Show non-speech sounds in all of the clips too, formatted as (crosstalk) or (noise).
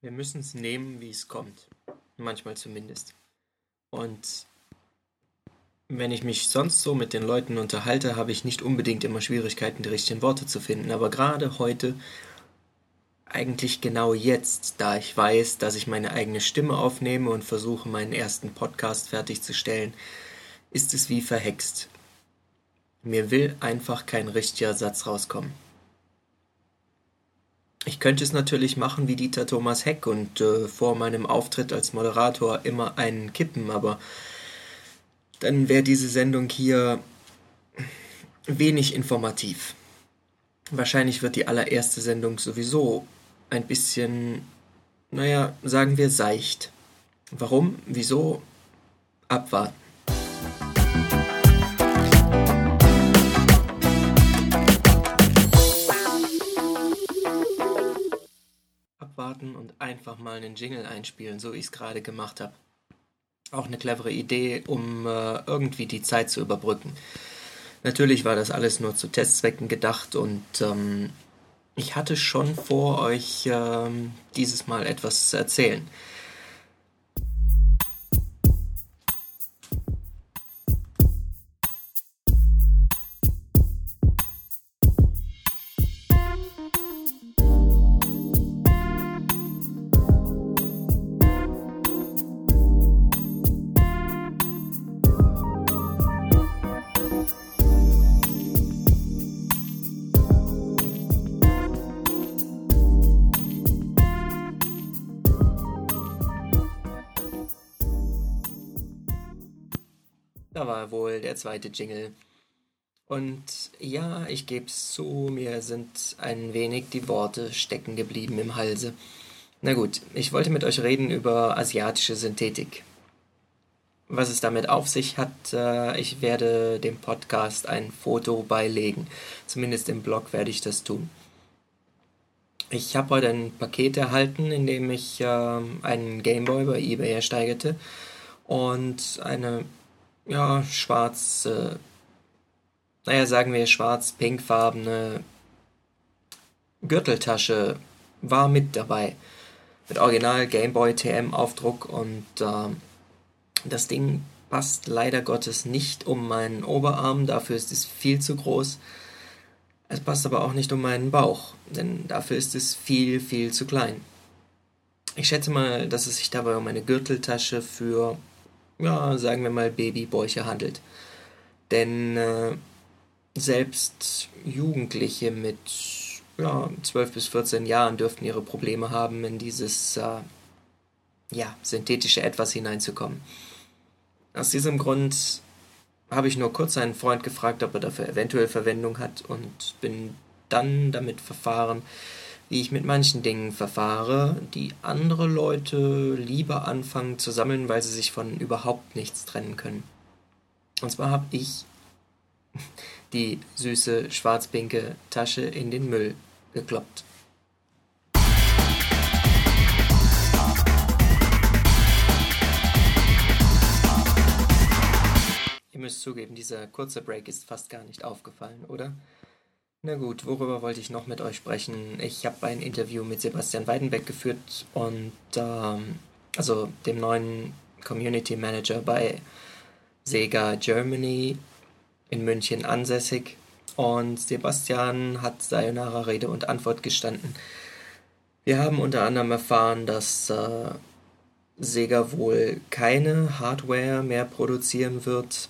Wir müssen es nehmen, wie es kommt. Manchmal zumindest. Und wenn ich mich sonst so mit den Leuten unterhalte, habe ich nicht unbedingt immer Schwierigkeiten, die richtigen Worte zu finden. Aber gerade heute, eigentlich genau jetzt, da ich weiß, dass ich meine eigene Stimme aufnehme und versuche, meinen ersten Podcast fertigzustellen, ist es wie verhext. Mir will einfach kein richtiger Satz rauskommen. Ich könnte es natürlich machen wie Dieter Thomas Heck und äh, vor meinem Auftritt als Moderator immer einen kippen, aber dann wäre diese Sendung hier wenig informativ. Wahrscheinlich wird die allererste Sendung sowieso ein bisschen, naja, sagen wir seicht. Warum? Wieso? Abwarten. Abwarten und einfach mal einen Jingle einspielen, so wie ich es gerade gemacht habe. Auch eine clevere Idee, um äh, irgendwie die Zeit zu überbrücken. Natürlich war das alles nur zu Testzwecken gedacht und ähm, ich hatte schon vor, euch ähm, dieses Mal etwas zu erzählen. Da war wohl der zweite Jingle. Und ja, ich geb's zu, mir sind ein wenig die Worte stecken geblieben im Halse. Na gut, ich wollte mit euch reden über asiatische Synthetik. Was es damit auf sich hat, äh, ich werde dem Podcast ein Foto beilegen. Zumindest im Blog werde ich das tun. Ich habe heute ein Paket erhalten, in dem ich äh, einen Gameboy bei eBay ersteigerte und eine ja, schwarz, äh, naja, sagen wir schwarz-pinkfarbene Gürteltasche war mit dabei. Mit Original Gameboy TM Aufdruck und äh, das Ding passt leider Gottes nicht um meinen Oberarm, dafür ist es viel zu groß. Es passt aber auch nicht um meinen Bauch, denn dafür ist es viel, viel zu klein. Ich schätze mal, dass es sich dabei um eine Gürteltasche für ja, sagen wir mal, Babybäuche handelt. Denn äh, selbst Jugendliche mit ja, 12 bis 14 Jahren dürften ihre Probleme haben, in dieses äh, ja, synthetische Etwas hineinzukommen. Aus diesem Grund habe ich nur kurz einen Freund gefragt, ob er dafür eventuell Verwendung hat und bin dann damit verfahren, wie ich mit manchen Dingen verfahre, die andere Leute lieber anfangen zu sammeln, weil sie sich von überhaupt nichts trennen können. Und zwar habe ich (laughs) die süße schwarz-pinke Tasche in den Müll gekloppt. Ihr müsst zugeben, dieser kurze Break ist fast gar nicht aufgefallen, oder? Na gut, worüber wollte ich noch mit euch sprechen? Ich habe ein Interview mit Sebastian Weidenbeck geführt und ähm, also dem neuen Community Manager bei Sega Germany in München ansässig. Und Sebastian hat Sayonara Rede und Antwort gestanden. Wir haben unter anderem erfahren, dass äh, Sega wohl keine Hardware mehr produzieren wird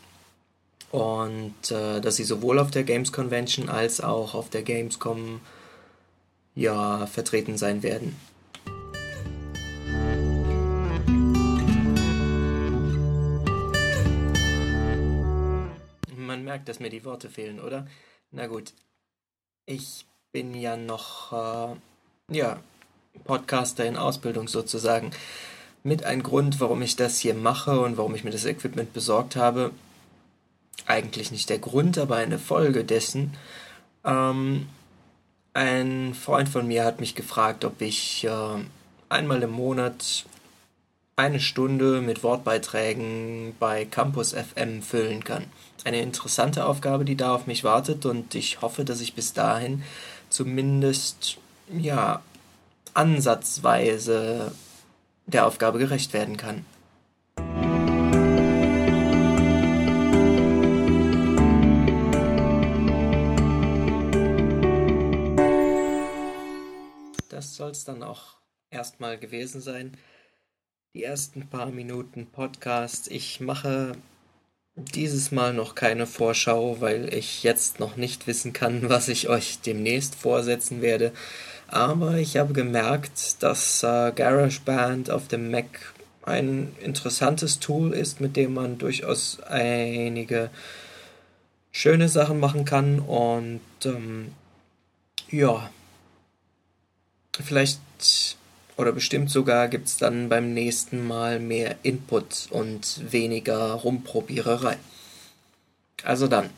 und äh, dass sie sowohl auf der Games Convention als auch auf der Gamescom ja vertreten sein werden. Man merkt, dass mir die Worte fehlen, oder? Na gut. Ich bin ja noch äh, ja Podcaster in Ausbildung sozusagen. Mit ein Grund, warum ich das hier mache und warum ich mir das Equipment besorgt habe, eigentlich nicht der Grund, aber eine Folge dessen. Ähm, ein Freund von mir hat mich gefragt, ob ich äh, einmal im Monat eine Stunde mit Wortbeiträgen bei Campus FM füllen kann. Eine interessante Aufgabe, die da auf mich wartet und ich hoffe, dass ich bis dahin zumindest ja ansatzweise der Aufgabe gerecht werden kann. Das soll es dann auch erstmal gewesen sein. Die ersten paar Minuten Podcast. Ich mache dieses Mal noch keine Vorschau, weil ich jetzt noch nicht wissen kann, (laughs) was ich euch demnächst vorsetzen werde. Aber ich habe gemerkt, dass äh, GarageBand auf dem Mac ein interessantes Tool ist, mit dem man durchaus einige schöne Sachen machen kann. Und ähm, ja, vielleicht oder bestimmt sogar gibt es dann beim nächsten Mal mehr Input und weniger Rumprobiererei. Also dann.